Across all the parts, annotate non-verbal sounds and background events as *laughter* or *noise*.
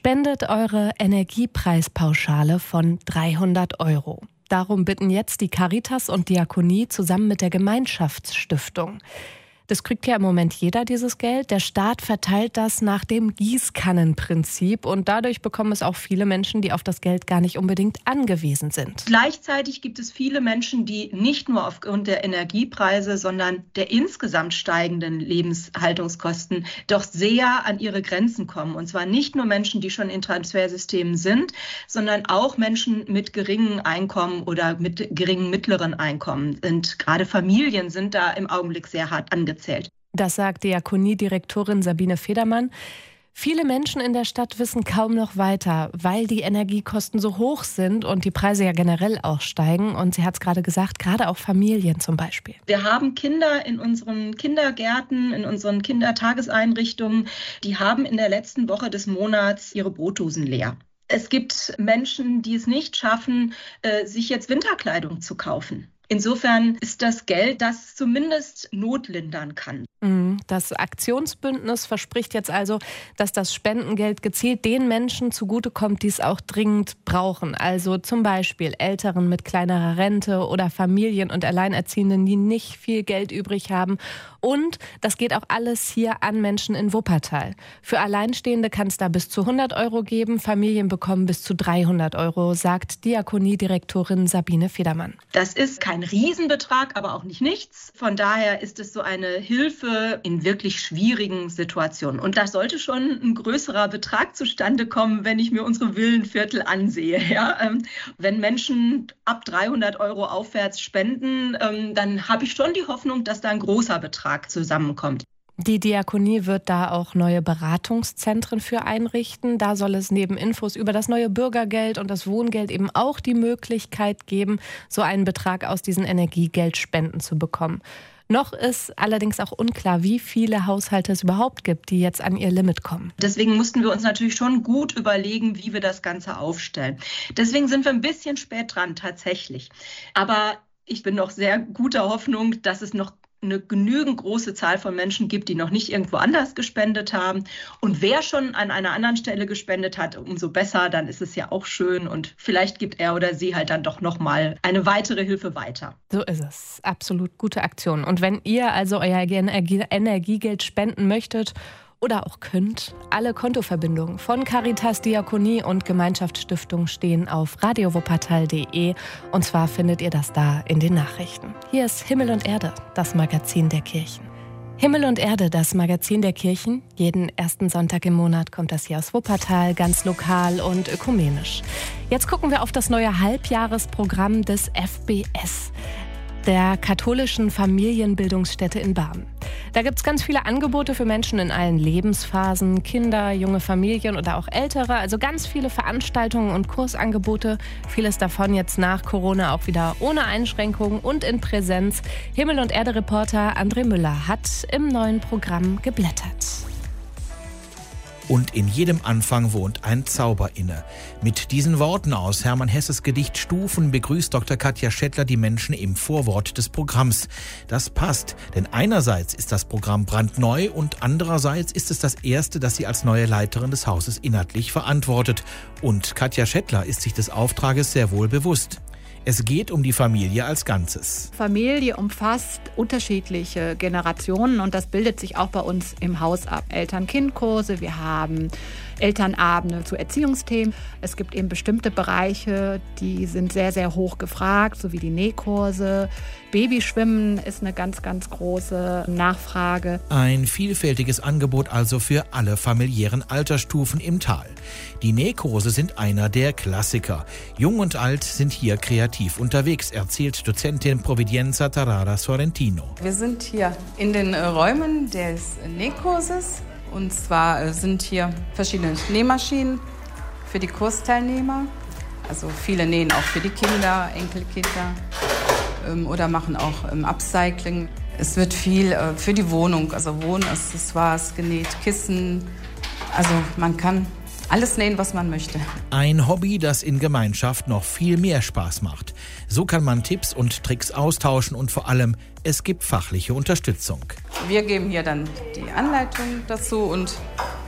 Spendet eure Energiepreispauschale von 300 Euro. Darum bitten jetzt die Caritas und Diakonie zusammen mit der Gemeinschaftsstiftung. Das kriegt ja im Moment jeder, dieses Geld. Der Staat verteilt das nach dem Gießkannenprinzip und dadurch bekommen es auch viele Menschen, die auf das Geld gar nicht unbedingt angewiesen sind. Gleichzeitig gibt es viele Menschen, die nicht nur aufgrund der Energiepreise, sondern der insgesamt steigenden Lebenshaltungskosten doch sehr an ihre Grenzen kommen. Und zwar nicht nur Menschen, die schon in Transfersystemen sind, sondern auch Menschen mit geringen Einkommen oder mit geringen mittleren Einkommen. Und gerade Familien sind da im Augenblick sehr hart angezogen gezählt. Das sagt Diakoniedirektorin Sabine Federmann. Viele Menschen in der Stadt wissen kaum noch weiter, weil die Energiekosten so hoch sind und die Preise ja generell auch steigen. Und sie hat es gerade gesagt, gerade auch Familien zum Beispiel. Wir haben Kinder in unseren Kindergärten, in unseren Kindertageseinrichtungen, die haben in der letzten Woche des Monats ihre Brotdosen leer. Es gibt Menschen, die es nicht schaffen, äh, sich jetzt Winterkleidung zu kaufen. Insofern ist das Geld, das zumindest notlindern kann. Mhm. Das Aktionsbündnis verspricht jetzt also, dass das Spendengeld gezielt den Menschen zugutekommt, die es auch dringend brauchen. Also zum Beispiel Älteren mit kleinerer Rente oder Familien und Alleinerziehenden, die nicht viel Geld übrig haben. Und das geht auch alles hier an Menschen in Wuppertal. Für Alleinstehende kann es da bis zu 100 Euro geben. Familien bekommen bis zu 300 Euro, sagt Diakoniedirektorin Sabine Federmann. Das ist kein Riesenbetrag, aber auch nicht nichts. Von daher ist es so eine Hilfe in wirklich schwierigen Situationen. Und da sollte schon ein größerer Betrag zustande kommen, wenn ich mir unsere Villenviertel ansehe. *laughs* Ja? Ähm, wenn Menschen ab 300 Euro aufwärts spenden, ähm, dann habe ich schon die Hoffnung, dass da ein großer Betrag zusammenkommt. Die Diakonie wird da auch neue Beratungszentren für einrichten. Da soll es neben Infos über das neue Bürgergeld und das Wohngeld eben auch die Möglichkeit geben, so einen Betrag aus diesen Energiegeldspenden zu bekommen. Noch ist allerdings auch unklar, wie viele Haushalte es überhaupt gibt, die jetzt an ihr Limit kommen. Deswegen mussten wir uns natürlich schon gut überlegen, wie wir das Ganze aufstellen. Deswegen sind wir ein bisschen spät dran tatsächlich. Aber ich bin noch sehr guter Hoffnung, dass es noch eine genügend große Zahl von Menschen gibt, die noch nicht irgendwo anders gespendet haben. Und wer schon an einer anderen Stelle gespendet hat, umso besser, dann ist es ja auch schön und vielleicht gibt er oder sie halt dann doch noch mal eine weitere Hilfe weiter. So ist es. Absolut gute Aktion. Und wenn ihr also euer Energiegeld spenden möchtet oder auch könnt. Alle Kontoverbindungen von Caritas Diakonie und Gemeinschaftsstiftung stehen auf radiowuppertal.de und zwar findet ihr das da in den Nachrichten. Hier ist Himmel und Erde, das Magazin der Kirchen. Himmel und Erde, das Magazin der Kirchen. Jeden ersten Sonntag im Monat kommt das hier aus Wuppertal, ganz lokal und ökumenisch. Jetzt gucken wir auf das neue Halbjahresprogramm des FBS der katholischen Familienbildungsstätte in Barmen. Da gibt es ganz viele Angebote für Menschen in allen Lebensphasen, Kinder, junge Familien oder auch Ältere. Also ganz viele Veranstaltungen und Kursangebote. Vieles davon jetzt nach Corona auch wieder ohne Einschränkungen und in Präsenz. Himmel- und Erde-Reporter André Müller hat im neuen Programm geblättert. Und in jedem Anfang wohnt ein Zauber inne. Mit diesen Worten aus Hermann Hesses Gedicht Stufen begrüßt Dr. Katja Schettler die Menschen im Vorwort des Programms. Das passt, denn einerseits ist das Programm brandneu und andererseits ist es das erste, das sie als neue Leiterin des Hauses inhaltlich verantwortet. Und Katja Schettler ist sich des Auftrages sehr wohl bewusst. Es geht um die Familie als Ganzes. Familie umfasst unterschiedliche Generationen und das bildet sich auch bei uns im Haus ab. Eltern-Kind-Kurse, wir haben Elternabende zu Erziehungsthemen. Es gibt eben bestimmte Bereiche, die sind sehr, sehr hoch gefragt, so wie die Nähkurse. Babyschwimmen ist eine ganz, ganz große Nachfrage. Ein vielfältiges Angebot also für alle familiären Altersstufen im Tal. Die Nähkurse sind einer der Klassiker. Jung und alt sind hier kreativ unterwegs, erzählt Dozentin Providenza Tarara Sorrentino. Wir sind hier in den Räumen des Nähkurses und zwar äh, sind hier verschiedene Nähmaschinen für die Kursteilnehmer. Also viele nähen auch für die Kinder, Enkelkinder ähm, oder machen auch ähm, Upcycling. Es wird viel äh, für die Wohnung, also Wohnaccessoires genäht, Kissen. Also man kann alles nähen, was man möchte. Ein Hobby, das in Gemeinschaft noch viel mehr Spaß macht. So kann man Tipps und Tricks austauschen und vor allem, es gibt fachliche Unterstützung. Wir geben hier dann die Anleitung dazu und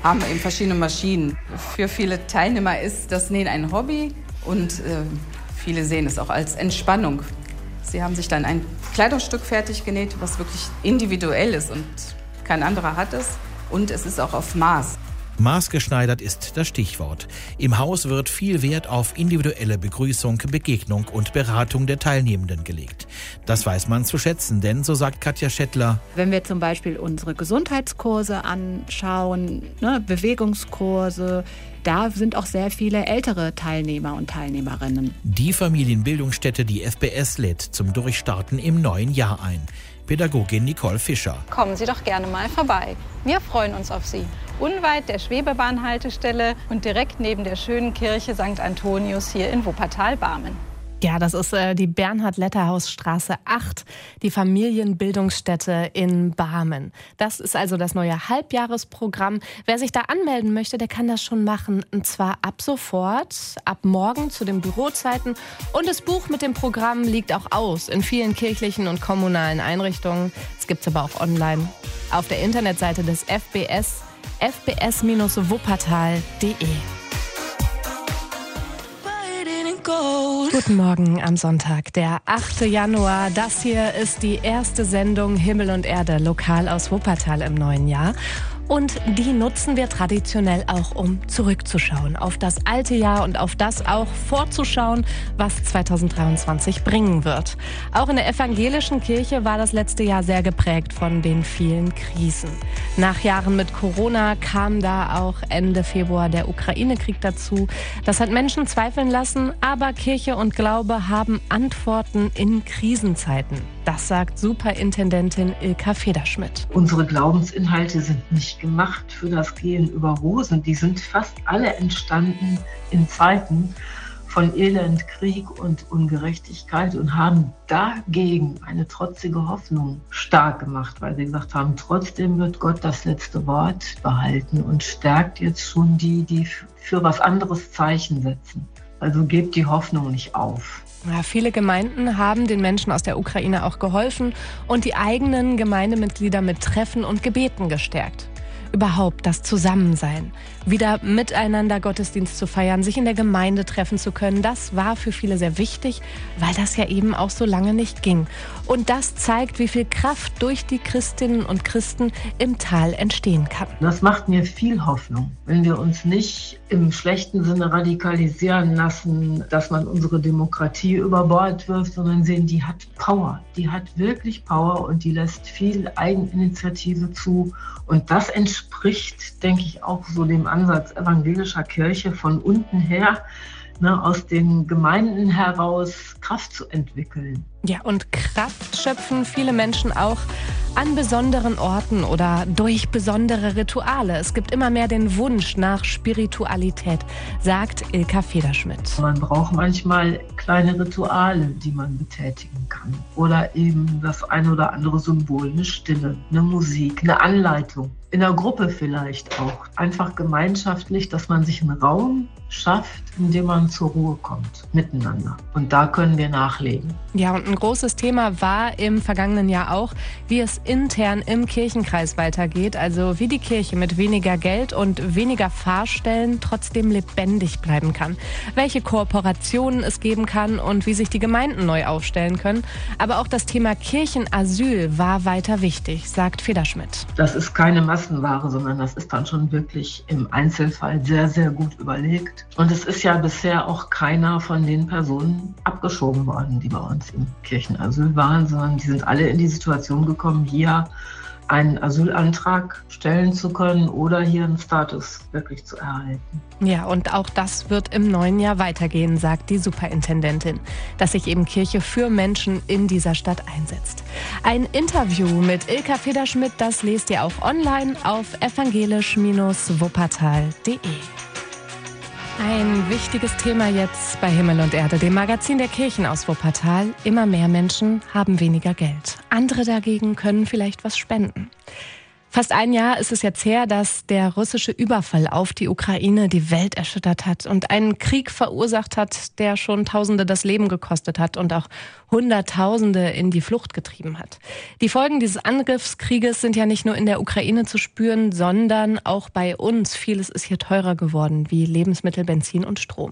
haben eben verschiedene Maschinen. Für viele Teilnehmer ist das Nähen ein Hobby und äh, viele sehen es auch als Entspannung. Sie haben sich dann ein Kleidungsstück fertig genäht, was wirklich individuell ist und kein anderer hat es. Und es ist auch auf Maß. Maßgeschneidert ist das Stichwort. Im Haus wird viel Wert auf individuelle Begrüßung, Begegnung und Beratung der Teilnehmenden gelegt. Das weiß man zu schätzen, denn, so sagt Katja Schettler, wenn wir zum Beispiel unsere Gesundheitskurse anschauen, ne, Bewegungskurse, da sind auch sehr viele ältere Teilnehmer und Teilnehmerinnen. Die Familienbildungsstätte, die FBS, lädt zum Durchstarten im neuen Jahr ein. Pädagogin Nicole Fischer. Kommen Sie doch gerne mal vorbei. Wir freuen uns auf Sie. Unweit der Schwebebahnhaltestelle und direkt neben der schönen Kirche St. Antonius hier in Wuppertal-Barmen. Ja, das ist äh, die Bernhard-Letterhaus-Straße 8, die Familienbildungsstätte in Barmen. Das ist also das neue Halbjahresprogramm. Wer sich da anmelden möchte, der kann das schon machen. Und zwar ab sofort, ab morgen zu den Bürozeiten. Und das Buch mit dem Programm liegt auch aus in vielen kirchlichen und kommunalen Einrichtungen. Es gibt es aber auch online auf der Internetseite des FBS, fbs-wuppertal.de. Guten Morgen am Sonntag, der 8. Januar. Das hier ist die erste Sendung Himmel und Erde lokal aus Wuppertal im neuen Jahr. Und die nutzen wir traditionell auch, um zurückzuschauen auf das alte Jahr und auf das auch vorzuschauen, was 2023 bringen wird. Auch in der evangelischen Kirche war das letzte Jahr sehr geprägt von den vielen Krisen. Nach Jahren mit Corona kam da auch Ende Februar der Ukraine-Krieg dazu. Das hat Menschen zweifeln lassen, aber Kirche und Glaube haben Antworten in Krisenzeiten. Das sagt Superintendentin Ilka Federschmidt. Unsere Glaubensinhalte sind nicht gemacht für das Gehen über Rosen. Die sind fast alle entstanden in Zeiten von Elend, Krieg und Ungerechtigkeit und haben dagegen eine trotzige Hoffnung stark gemacht, weil sie gesagt haben, trotzdem wird Gott das letzte Wort behalten und stärkt jetzt schon die, die für was anderes Zeichen setzen. Also gebt die Hoffnung nicht auf. Ja, viele Gemeinden haben den Menschen aus der Ukraine auch geholfen und die eigenen Gemeindemitglieder mit Treffen und Gebeten gestärkt überhaupt das Zusammensein, wieder miteinander Gottesdienst zu feiern, sich in der Gemeinde treffen zu können, das war für viele sehr wichtig, weil das ja eben auch so lange nicht ging. Und das zeigt, wie viel Kraft durch die Christinnen und Christen im Tal entstehen kann. Das macht mir viel Hoffnung, wenn wir uns nicht im schlechten Sinne radikalisieren lassen, dass man unsere Demokratie über Bord wirft, sondern sehen, die hat Power, die hat wirklich Power und die lässt viel Eigeninitiative zu. Und das entspricht, denke ich, auch so dem Ansatz evangelischer Kirche von unten her, ne, aus den Gemeinden heraus Kraft zu entwickeln. Ja, und Kraft schöpfen viele Menschen auch an besonderen Orten oder durch besondere Rituale. Es gibt immer mehr den Wunsch nach Spiritualität, sagt Ilka Federschmidt. Man braucht manchmal kleine Rituale, die man betätigen kann. Oder eben das ein oder andere Symbol, eine Stimme, eine Musik, eine Anleitung. In der Gruppe vielleicht auch. Einfach gemeinschaftlich, dass man sich einen Raum schafft, in dem man zur Ruhe kommt, miteinander. Und da können wir nachlegen. Ja, und ein großes Thema war im vergangenen Jahr auch, wie es intern im Kirchenkreis weitergeht. Also wie die Kirche mit weniger Geld und weniger Fahrstellen trotzdem lebendig bleiben kann. Welche Kooperationen es geben kann und wie sich die Gemeinden neu aufstellen können. Aber auch das Thema Kirchenasyl war weiter wichtig, sagt Federschmidt. Das ist keine Massenware, sondern das ist dann schon wirklich im Einzelfall sehr, sehr gut überlegt. Und es ist ja bisher auch keiner von den Personen abgeschoben worden, die bei uns im Kirchenasyl waren, sondern die sind alle in die Situation gekommen, hier einen Asylantrag stellen zu können oder hier einen Status wirklich zu erhalten. Ja, und auch das wird im neuen Jahr weitergehen, sagt die Superintendentin, dass sich eben Kirche für Menschen in dieser Stadt einsetzt. Ein Interview mit Ilka Federschmidt, das lest ihr auch online auf evangelisch-wuppertal.de. Ein wichtiges Thema jetzt bei Himmel und Erde, dem Magazin der Kirchen aus Wuppertal. Immer mehr Menschen haben weniger Geld. Andere dagegen können vielleicht was spenden. Fast ein Jahr ist es jetzt her, dass der russische Überfall auf die Ukraine die Welt erschüttert hat und einen Krieg verursacht hat, der schon Tausende das Leben gekostet hat und auch Hunderttausende in die Flucht getrieben hat. Die Folgen dieses Angriffskrieges sind ja nicht nur in der Ukraine zu spüren, sondern auch bei uns. Vieles ist hier teurer geworden, wie Lebensmittel, Benzin und Strom.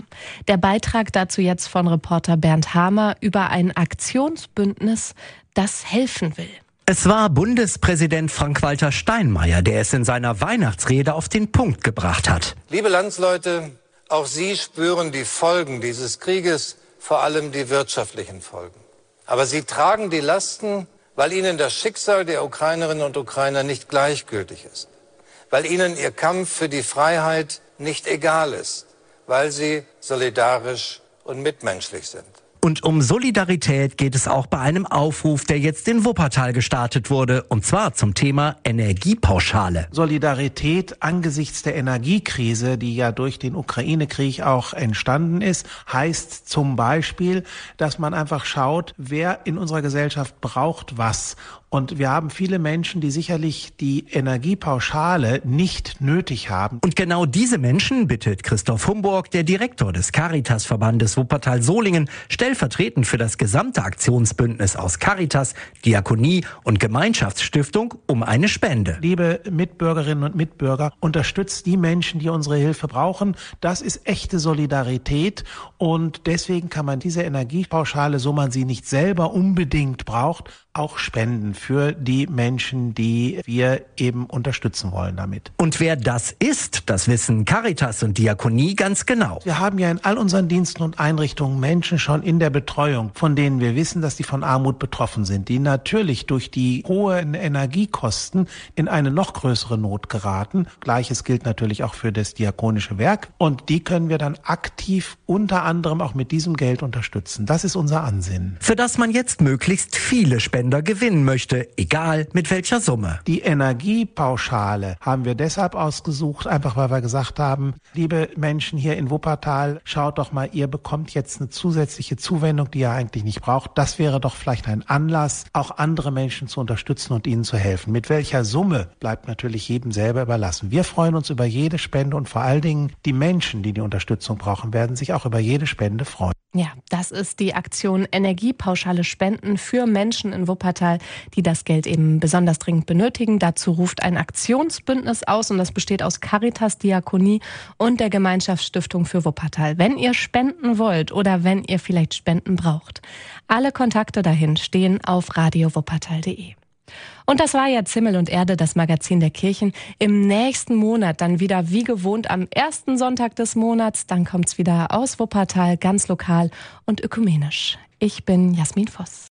Der Beitrag dazu jetzt von Reporter Bernd Hamer über ein Aktionsbündnis, das helfen will. Es war Bundespräsident Frank-Walter Steinmeier, der es in seiner Weihnachtsrede auf den Punkt gebracht hat. Liebe Landsleute, auch Sie spüren die Folgen dieses Krieges, vor allem die wirtschaftlichen Folgen. Aber Sie tragen die Lasten, weil Ihnen das Schicksal der Ukrainerinnen und Ukrainer nicht gleichgültig ist, weil Ihnen Ihr Kampf für die Freiheit nicht egal ist, weil Sie solidarisch und mitmenschlich sind. Und um Solidarität geht es auch bei einem Aufruf, der jetzt in Wuppertal gestartet wurde, und zwar zum Thema Energiepauschale. Solidarität angesichts der Energiekrise, die ja durch den Ukraine-Krieg auch entstanden ist, heißt zum Beispiel, dass man einfach schaut, wer in unserer Gesellschaft braucht was und wir haben viele Menschen, die sicherlich die Energiepauschale nicht nötig haben. Und genau diese Menschen bittet Christoph Humburg, der Direktor des Caritas-Verbandes Wuppertal-Solingen, stellvertretend für das gesamte Aktionsbündnis aus Caritas, Diakonie und Gemeinschaftsstiftung um eine Spende. Liebe Mitbürgerinnen und Mitbürger, unterstützt die Menschen, die unsere Hilfe brauchen. Das ist echte Solidarität und deswegen kann man diese Energiepauschale, so man sie nicht selber unbedingt braucht, auch spenden für die Menschen, die wir eben unterstützen wollen damit. Und wer das ist, das wissen Caritas und Diakonie ganz genau. Wir haben ja in all unseren Diensten und Einrichtungen Menschen schon in der Betreuung, von denen wir wissen, dass die von Armut betroffen sind, die natürlich durch die hohen Energiekosten in eine noch größere Not geraten. Gleiches gilt natürlich auch für das diakonische Werk. Und die können wir dann aktiv unter anderem auch mit diesem Geld unterstützen. Das ist unser Ansinnen. Für das man jetzt möglichst viele Spender gewinnen möchte, egal mit welcher Summe. Die Energiepauschale haben wir deshalb ausgesucht, einfach weil wir gesagt haben, liebe Menschen hier in Wuppertal, schaut doch mal, ihr bekommt jetzt eine zusätzliche Zuwendung, die ihr eigentlich nicht braucht. Das wäre doch vielleicht ein Anlass, auch andere Menschen zu unterstützen und ihnen zu helfen. Mit welcher Summe bleibt natürlich jedem selber überlassen. Wir freuen uns über jede Spende und vor allen Dingen die Menschen, die die Unterstützung brauchen, werden sich auch über jede Spende freuen. Ja, das ist die Aktion Energiepauschale Spenden für Menschen in Wuppertal, die das Geld eben besonders dringend benötigen. Dazu ruft ein Aktionsbündnis aus und das besteht aus Caritas, Diakonie und der Gemeinschaftsstiftung für Wuppertal. Wenn ihr spenden wollt oder wenn ihr vielleicht Spenden braucht, alle Kontakte dahin stehen auf radiowuppertal.de. Und das war ja Zimmel und Erde, das Magazin der Kirchen. Im nächsten Monat dann wieder wie gewohnt am ersten Sonntag des Monats. Dann kommt's wieder aus Wuppertal, ganz lokal und ökumenisch. Ich bin Jasmin Voss.